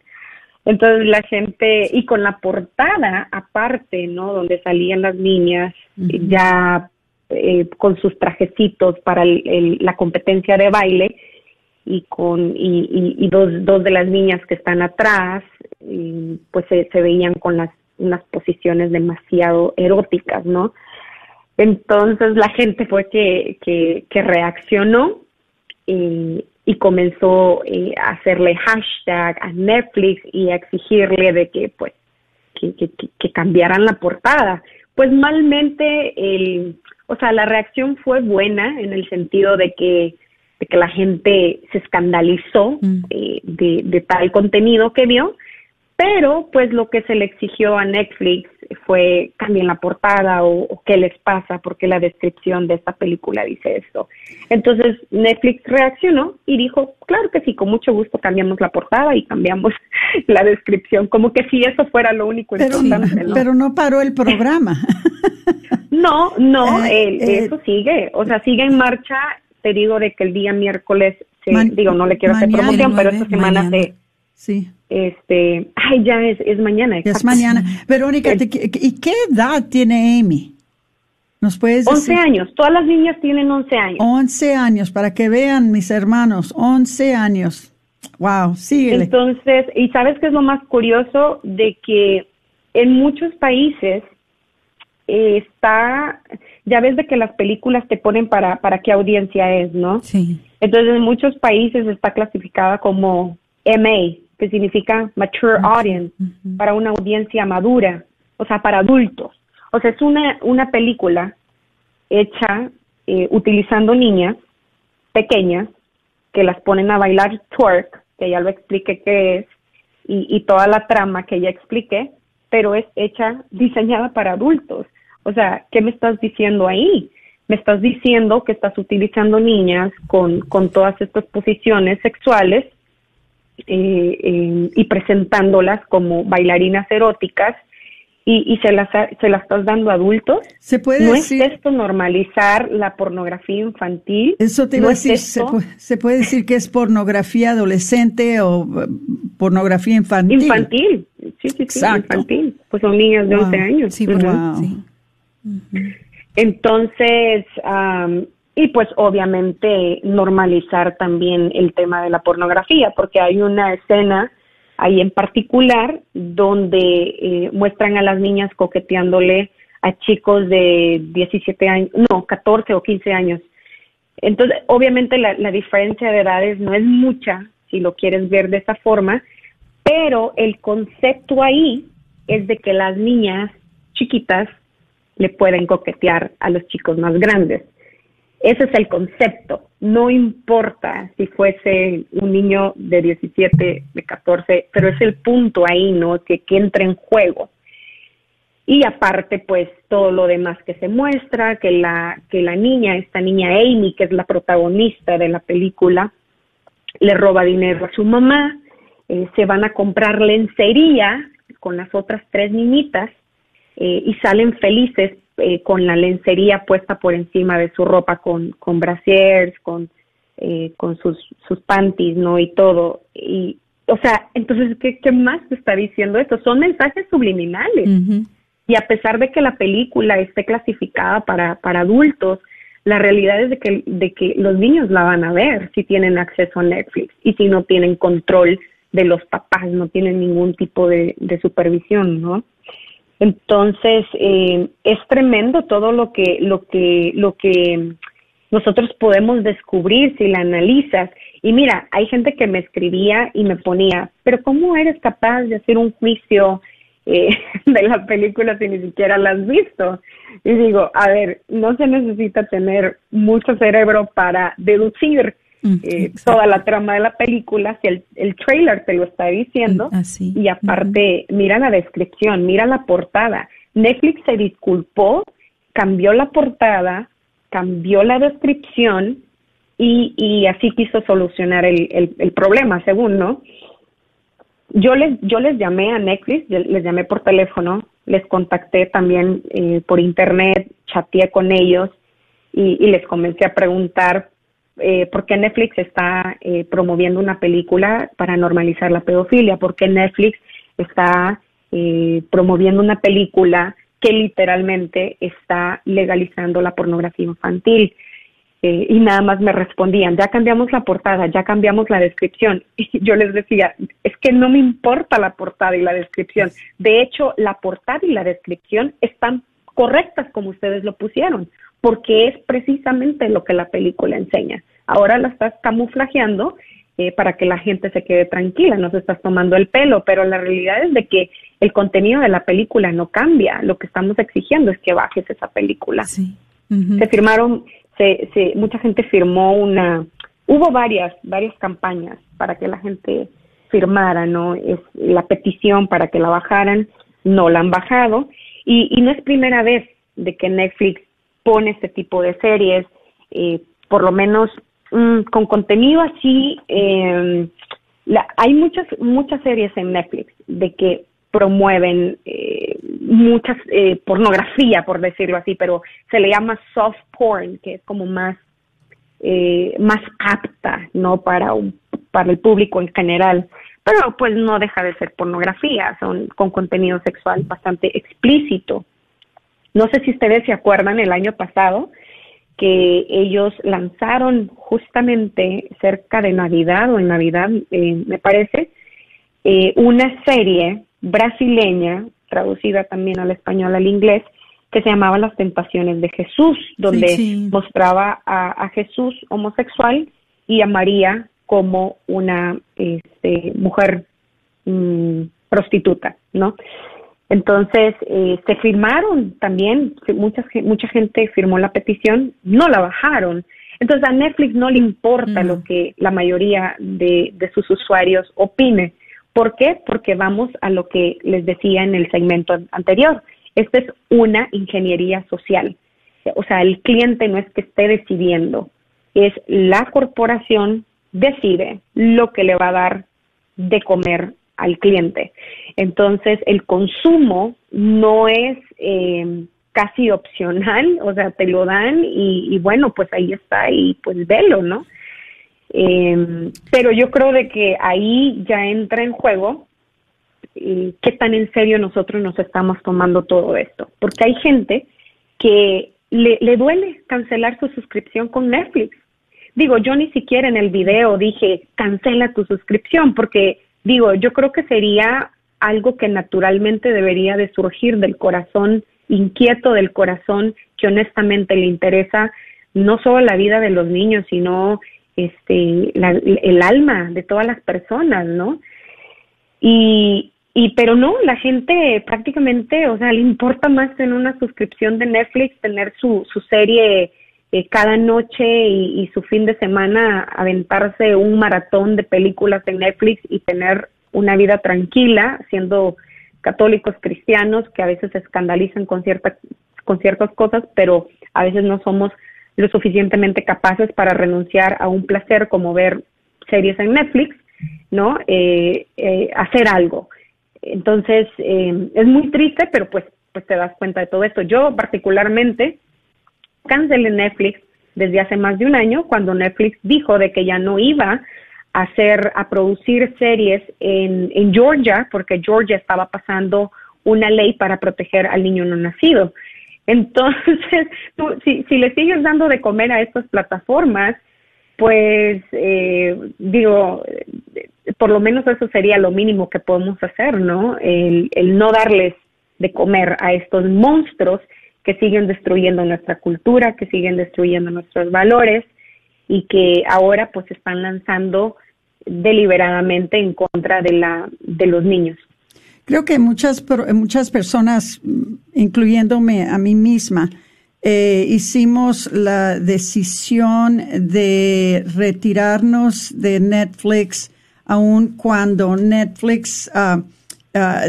Entonces la gente, y con la portada aparte, ¿no? Donde salían las niñas ya eh, con sus trajecitos para la competencia de baile y con y, dos, dos de las niñas que están atrás, pues se, veían con las unas posiciones demasiado eróticas, ¿no? Entonces la gente fue que, que, que reaccionó y, y comenzó eh, a hacerle hashtag a Netflix y a exigirle de que pues que, que, cambiaran la portada. Pues malmente el, o sea, la reacción fue buena en el sentido de que, de que la gente se escandalizó mm. eh, de, de tal contenido que vio, pero pues lo que se le exigió a Netflix fue cambien la portada o, qué les pasa porque la descripción de esta película dice esto. Entonces Netflix reaccionó y dijo, claro que sí, con mucho gusto cambiamos la portada y cambiamos la descripción, como que si eso fuera lo único pero, importante. Pero no paró el programa. no, no, eh, eh, eso sigue, o sea, sigue en marcha. Te digo de que el día miércoles, digo, no le quiero hacer promoción, pero esta semana se Sí. Este, ay, ya es, es mañana. Es mañana. Verónica, ¿y qué edad tiene Amy? ¿Nos puedes decir? 11 años. Todas las niñas tienen 11 años. 11 años, para que vean mis hermanos, 11 años. Wow, síguele. Entonces, ¿y sabes qué es lo más curioso? De que en muchos países eh, está, ya ves de que las películas te ponen para, para qué audiencia es, ¿no? Sí. Entonces, en muchos países está clasificada como MA, que significa mature audience, para una audiencia madura, o sea, para adultos. O sea, es una, una película hecha eh, utilizando niñas pequeñas que las ponen a bailar twerk, que ya lo expliqué qué es, y, y toda la trama que ya expliqué, pero es hecha, diseñada para adultos. O sea, ¿qué me estás diciendo ahí? Me estás diciendo que estás utilizando niñas con, con todas estas posiciones sexuales eh, eh, y presentándolas como bailarinas eróticas y, se, las, se las estás dando a adultos. ¿Se puede ¿No decir? es esto normalizar la pornografía infantil? Eso te iba a decir, se, puede, decir que es pornografía adolescente o eh, pornografía infantil? Infantil, sí, sí, sí, infantil. Pues son niñas de 11 años. Sí, wow. Entonces, y pues obviamente normalizar también el tema de la pornografía, porque hay una escena ahí en particular donde eh, muestran a las niñas coqueteándole a chicos de 17 años, no, 14 o 15 años. Entonces, obviamente la, la diferencia de edades no es mucha, si lo quieres ver de esa forma, pero el concepto ahí es de que las niñas chiquitas le pueden coquetear a los chicos más grandes. Ese es el concepto. No importa si fuese un niño de 17, de 14, pero es el punto ahí, ¿no? Que, que entra en juego. Y aparte, pues todo lo demás que se muestra, que la, que la niña, esta niña Amy, que es la protagonista de la película, le roba dinero a su mamá, eh, se van a comprar lencería con las otras tres niñitas eh, y salen felices eh, con la lencería puesta por encima de su ropa, con, con brasiers, con, eh, con sus, sus panties, ¿no? Y todo. Y, o sea, entonces, ¿qué, qué más te está diciendo esto? Son mensajes subliminales. Y a pesar de que la película esté clasificada para, para adultos, la realidad es de que, de que los niños la van a ver si tienen acceso a Netflix y si no tienen control de los papás, no tienen ningún tipo de, de supervisión, ¿no? Entonces, eh, es tremendo todo lo que, lo que, lo que nosotros podemos descubrir si la analizas. Y mira, hay gente que me escribía y me ponía, pero ¿cómo eres capaz de hacer un juicio eh, de la película si ni siquiera la has visto? Y digo, a ver, no se necesita tener mucho cerebro para deducir Mm, eh, toda la trama de la película, si el, el trailer te lo está diciendo, mm, y aparte, mira la descripción, mira la portada. Netflix se disculpó, cambió la portada, cambió la descripción y, y así quiso solucionar el, el, el problema, según, ¿no? yo les, yo les llamé a Netflix, les llamé por teléfono, les contacté también eh, por internet, chateé con ellos y, les comencé a preguntar eh, por qué Netflix está eh, promoviendo una película para normalizar la pedofilia, por qué Netflix está promoviendo una película que literalmente está legalizando la pornografía infantil. Eh, y nada más me respondían, ya cambiamos la portada, ya cambiamos la descripción. Y yo les decía, es que no me importa la portada y la descripción. De hecho, la portada y la descripción están correctas como ustedes lo pusieron, porque es precisamente lo que la película enseña. Ahora la estás camuflajeando eh, para que la gente se quede tranquila, no se estás tomando el pelo, pero la realidad es de que el contenido de la película no cambia. Lo que estamos exigiendo es que bajes esa película. Se firmaron se, mucha gente firmó una, hubo varias, varias campañas para que la gente firmara, ¿no? Es la petición para que la bajaran, no la han bajado y, no es primera vez de que Netflix pone este tipo de series, eh, por lo menos mm, con contenido así, eh, hay muchas, muchas series en Netflix de que promueven eh, muchas eh, pornografía, por decirlo así, pero se le llama soft porn, que es como más eh, más apta, no para un, para el público en general, pero pues no deja de ser pornografía, son con contenido sexual bastante explícito. No sé si ustedes se acuerdan el año pasado que ellos lanzaron justamente cerca de Navidad o en Navidad, me parece, una serie brasileña, traducida también al español, al inglés, que se llamaba Las Tentaciones de Jesús, donde mostraba a, Jesús homosexual y a María como una este, mujer mm, prostituta, ¿no? Entonces, eh, se firmaron también, mucha, mucha gente firmó la petición, no la bajaron. Entonces, a Netflix no le importa lo que la mayoría de, de sus usuarios opine. ¿Por qué? Porque vamos a lo que les decía en el segmento anterior. Esta es una ingeniería social. O sea, el cliente no es que esté decidiendo, es la corporación decide lo que le va a dar de comer al cliente. Entonces, el consumo no es eh, casi opcional, o sea, te lo dan y, bueno, pues ahí está y pues velo, ¿no? Eh, pero yo creo de que ahí ya entra en juego eh, qué tan en serio nosotros nos estamos tomando todo esto. Porque hay gente que le duele cancelar su suscripción con Netflix. Digo, yo ni siquiera en el video dije cancela tu suscripción porque digo, yo creo que sería algo que naturalmente debería de surgir del corazón inquieto del corazón que honestamente le interesa no solo la vida de los niños, sino este, el alma de todas las personas, ¿no? Y, y pero no, la gente prácticamente, o sea, le importa más en una suscripción de Netflix tener su, su serie eh, cada noche y, su fin de semana aventarse un maratón de películas en Netflix y tener una vida tranquila, siendo católicos cristianos que a veces se escandalizan con ciertas con ciertas cosas, pero a veces no somos lo suficientemente capaces para renunciar a un placer como ver series en Netflix, ¿no? Eh, eh, hacer algo. Entonces, eh, es muy triste, pero pues, pues te das cuenta de todo esto. Yo particularmente cancelé Netflix desde hace más de un año, cuando Netflix dijo de que ya no iba a hacer, a producir series en, en Georgia, porque Georgia estaba pasando una ley para proteger al niño no nacido. Entonces, si, si le sigues dando de comer a estas plataformas, pues eh, digo, por lo menos eso sería lo mínimo que podemos hacer, ¿no? El, el no darles de comer a estos monstruos que siguen destruyendo nuestra cultura, que siguen destruyendo nuestros valores y que ahora pues están lanzando deliberadamente en contra de la de los niños. Creo que muchas, muchas personas, incluyéndome a mí misma, eh, hicimos la decisión de retirarnos de Netflix aun cuando Netflix ah,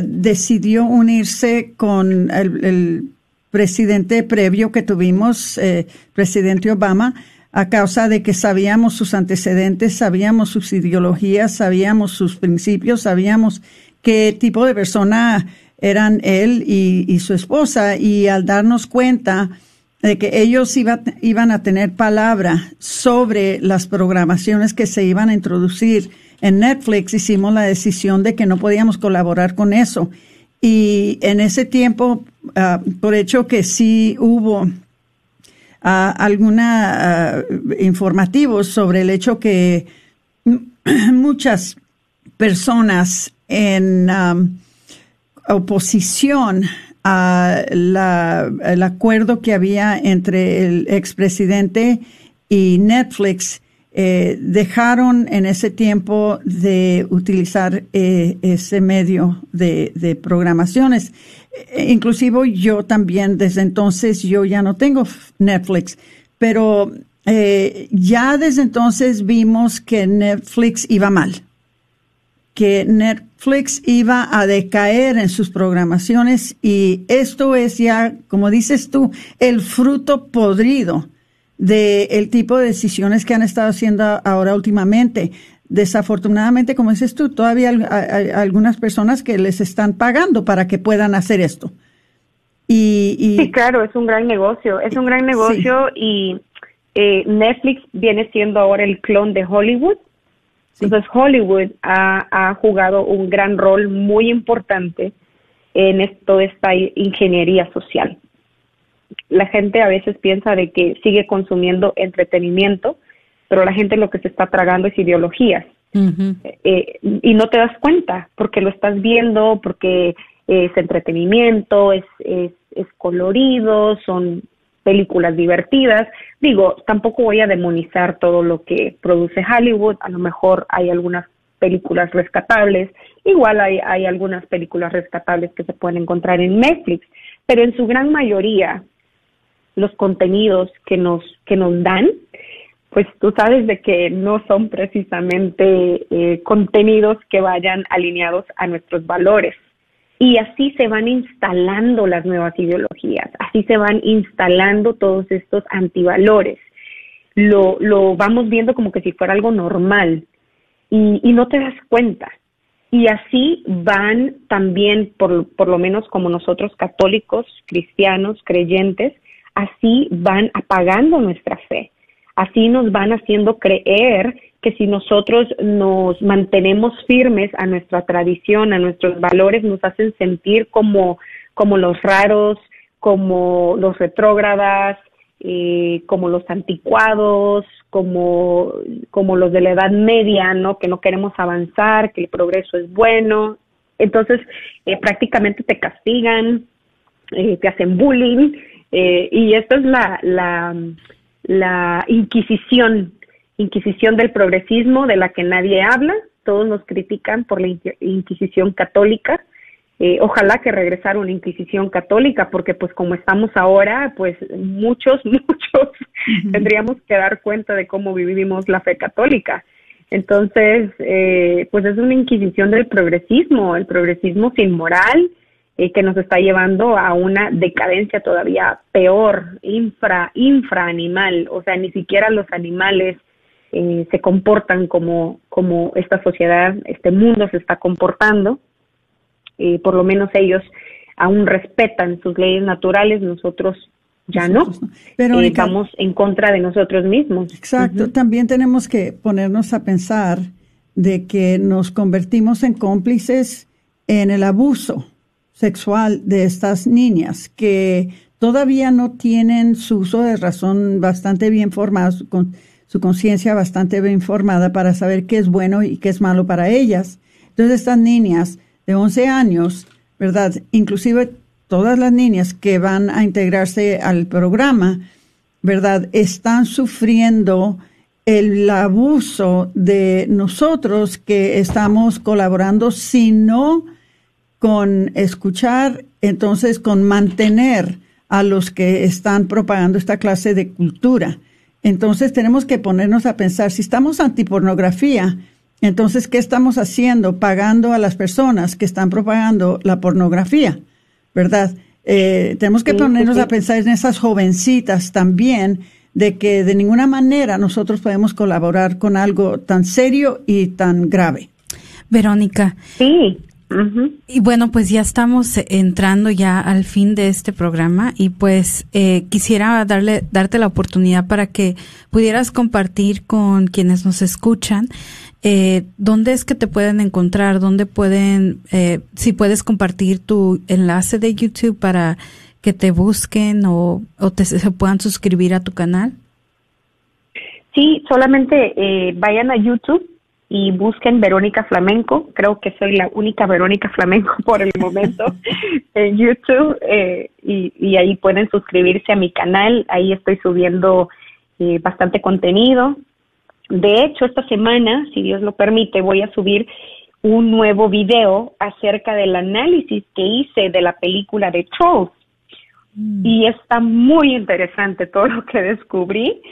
decidió unirse con el, presidente previo que tuvimos, eh, presidente Obama, a causa de que sabíamos sus antecedentes, sabíamos sus ideologías, sabíamos sus principios, sabíamos qué tipo de persona eran él y, su esposa. Y al darnos cuenta de que ellos iban a tener palabra sobre las programaciones que se iban a introducir en Netflix, hicimos la decisión de que no podíamos colaborar con eso. Y en ese tiempo, ah, por hecho que sí hubo alguna informativos sobre el hecho que muchas personas en oposición al acuerdo que había entre el expresidente y Netflix eh, dejaron en ese tiempo de utilizar eh, ese medio de, programaciones. Eh, yo también, desde entonces, yo ya no tengo Netflix, pero eh, ya desde entonces vimos que Netflix iba mal, que Netflix iba a decaer en sus programaciones y esto es ya, como dices tú, el fruto podrido del el tipo de decisiones que han estado haciendo ahora últimamente desafortunadamente, como dices tú, todavía hay, algunas personas que les están pagando para que puedan hacer esto. Y, sí, claro, es un gran negocio, es un gran negocio y eh, Netflix viene siendo ahora el clon de Hollywood. Entonces Hollywood ha, ha, jugado un gran rol muy importante en esto, esta ingeniería social. La gente a veces piensa de que sigue consumiendo entretenimiento, pero la gente lo que se está tragando es ideologías. Eh, y no te das cuenta porque lo estás viendo, porque es entretenimiento, es, es, es colorido, son películas divertidas. Digo, tampoco voy a demonizar todo lo que produce Hollywood, a lo mejor hay algunas películas rescatables, igual hay, hay algunas películas rescatables que se pueden encontrar en Netflix, pero en su gran mayoría los contenidos que nos, que nos dan pues tú sabes de que no son precisamente eh, contenidos que vayan alineados a nuestros valores. Y así se van instalando las nuevas ideologías, así se van instalando todos estos antivalores. Lo, lo vamos viendo como que si fuera algo normal y, y no te das cuenta. Y así van también, por, por lo menos como nosotros católicos, cristianos, creyentes, así van apagando nuestra fe Así nos van haciendo creer que si nosotros nos mantenemos firmes a nuestra tradición, a nuestros valores, nos hacen sentir como, como los raros, como los retrógradas, eh, como los anticuados, como, como los de la Edad Media, ¿no? Que no queremos avanzar, que el progreso es bueno. Entonces, eh, prácticamente te castigan, eh, te hacen bullying, y esta es la, la, la Inquisición, Inquisición del progresismo de la que nadie habla, todos nos critican por la Inquisición católica. Eh, ojalá que regresara una Inquisición católica, porque pues como estamos ahora, pues muchos, muchos tendríamos que dar cuenta de cómo vivimos la fe católica. Entonces, eh, pues es una Inquisición del progresismo, el progresismo sin moral, eh, que nos está llevando a una decadencia todavía peor, infra, infra animal, o sea, ni siquiera los animales eh, se comportan como, como esta sociedad, este mundo se está comportando, eh, por lo menos ellos aún respetan sus leyes naturales, nosotros ya no. Pero estamos en contra de nosotros mismos. Exacto. También tenemos que ponernos a pensar de que nos convertimos en cómplices en el abuso sexual de estas niñas que todavía no tienen su uso de razón bastante bien formado, con su conciencia bastante bien formada para saber qué es bueno y qué es malo para ellas. Entonces estas niñas de 11 años, ¿verdad? Inclusive todas las niñas que van a integrarse al programa, ¿verdad? Están sufriendo el abuso de nosotros que estamos colaborando, si no con escuchar, entonces con mantener a los que están propagando esta clase de cultura. Entonces tenemos que ponernos a pensar, si estamos antipornografía, entonces, ¿qué estamos haciendo? Pagando a las personas que están propagando la pornografía, ¿verdad? Eh, tenemos que ponernos a pensar en esas jovencitas también, de que de ninguna manera nosotros podemos colaborar con algo tan serio y tan grave. Verónica. Sí. Y bueno, pues ya estamos entrando ya al fin de este programa y pues eh, quisiera darle, darte la oportunidad para que pudieras compartir con quienes nos escuchan eh, dónde es que te pueden encontrar, dónde pueden, eh, si puedes compartir tu enlace de YouTube para que te busquen o, o te, se puedan suscribir a tu canal. Sí, solamente eh, vayan a YouTube y busquen Verónica Flamenco. Creo que soy la única Verónica Flamenco por el momento en YouTube eh, y, y, ahí pueden suscribirse a mi canal. Ahí estoy subiendo eh, bastante contenido. De hecho, esta semana, si Dios lo permite, voy a subir un nuevo video acerca del análisis que hice de la película de Trolls. Mm. Y está muy interesante todo lo que descubrí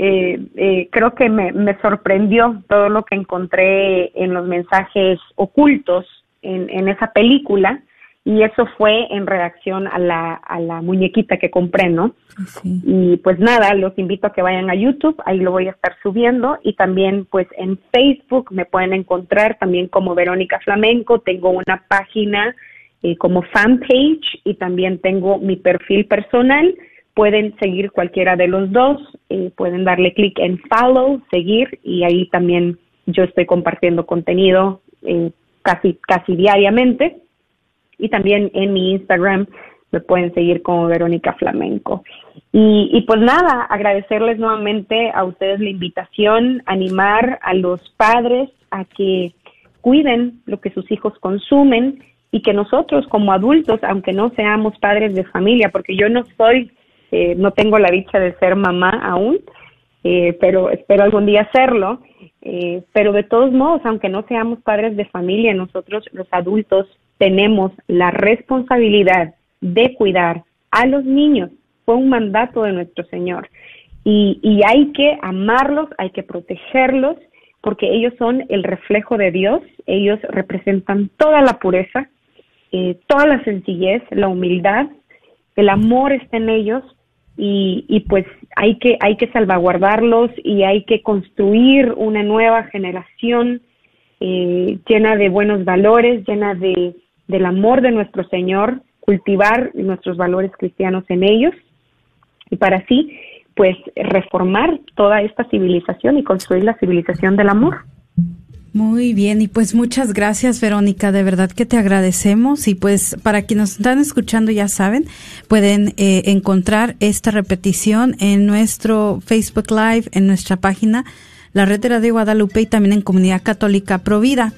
eh, eh, creo que me, me, sorprendió todo lo que encontré en los mensajes ocultos en, en esa película y eso fue en reacción a la, a la muñequita que compré, ¿no? Sí. Y pues nada, los invito a que vayan a YouTube, ahí lo voy a estar subiendo y también pues en Facebook me pueden encontrar también como Verónica Flamenco, tengo una página eh, como fanpage y también tengo mi perfil personal pueden seguir cualquiera de los dos, eh, pueden darle clic en follow, seguir y ahí también yo estoy compartiendo contenido eh, casi casi diariamente y también en mi Instagram me pueden seguir como Verónica Flamenco. Y, y pues nada, agradecerles nuevamente a ustedes la invitación, animar a los padres a que cuiden lo que sus hijos consumen y que nosotros como adultos, aunque no seamos padres de familia, porque yo no soy eh, no tengo la dicha de ser mamá aún, eh, pero espero algún día hacerlo. Eh, pero de todos modos, aunque no seamos padres de familia, nosotros los adultos tenemos la responsabilidad de cuidar a los niños. Fue un mandato de nuestro Señor. Y, y hay que amarlos, hay que protegerlos, porque ellos son el reflejo de Dios, ellos representan toda la pureza, toda la sencillez, la humildad, el amor está en ellos y, y pues hay que, hay que salvaguardarlos y hay que construir una nueva generación eh, llena de buenos valores, llena de, del amor de nuestro Señor, cultivar nuestros valores cristianos en ellos y para así pues reformar toda esta civilización y construir la civilización del amor. Muy bien, y pues muchas gracias Verónica, de verdad que te agradecemos y pues para quienes nos están escuchando ya saben, pueden eh, encontrar esta repetición en nuestro Facebook Live, en nuestra página, la Red de Radio Guadalupe y también en Comunidad Católica Provida.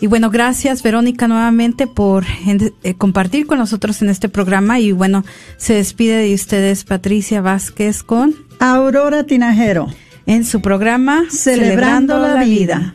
Y bueno, gracias Verónica nuevamente por eh, compartir con nosotros en este programa y bueno, se despide de ustedes Patricia Vázquez con Aurora Tinajero en su programa Celebrando, la, vida.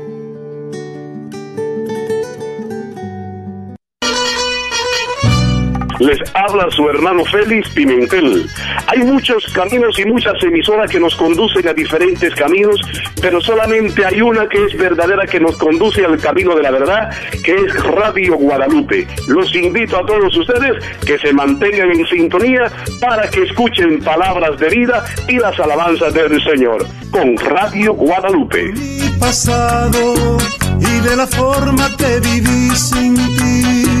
Les habla su hermano Félix Pimentel. Hay muchos caminos y muchas emisoras que nos conducen a diferentes caminos, pero solamente hay una que es verdadera que nos conduce al camino de la verdad, que es Radio Guadalupe. Los invito a todos ustedes que se mantengan en sintonía para que escuchen palabras de vida y las alabanzas del Señor con Radio Guadalupe. Pasado y de la forma que viví sin ti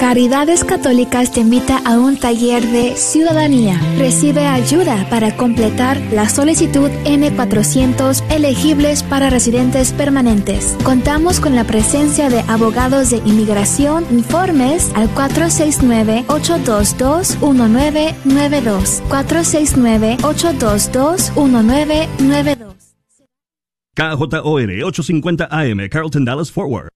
Caridades Católicas te invita a un taller de ciudadanía. Recibe ayuda para completar la solicitud N400 elegibles para residentes permanentes. Contamos con la presencia de abogados de inmigración. Informes al 469-822-1992. 469-822-1992. KJOR 850 AM, Carlton Dallas Forward.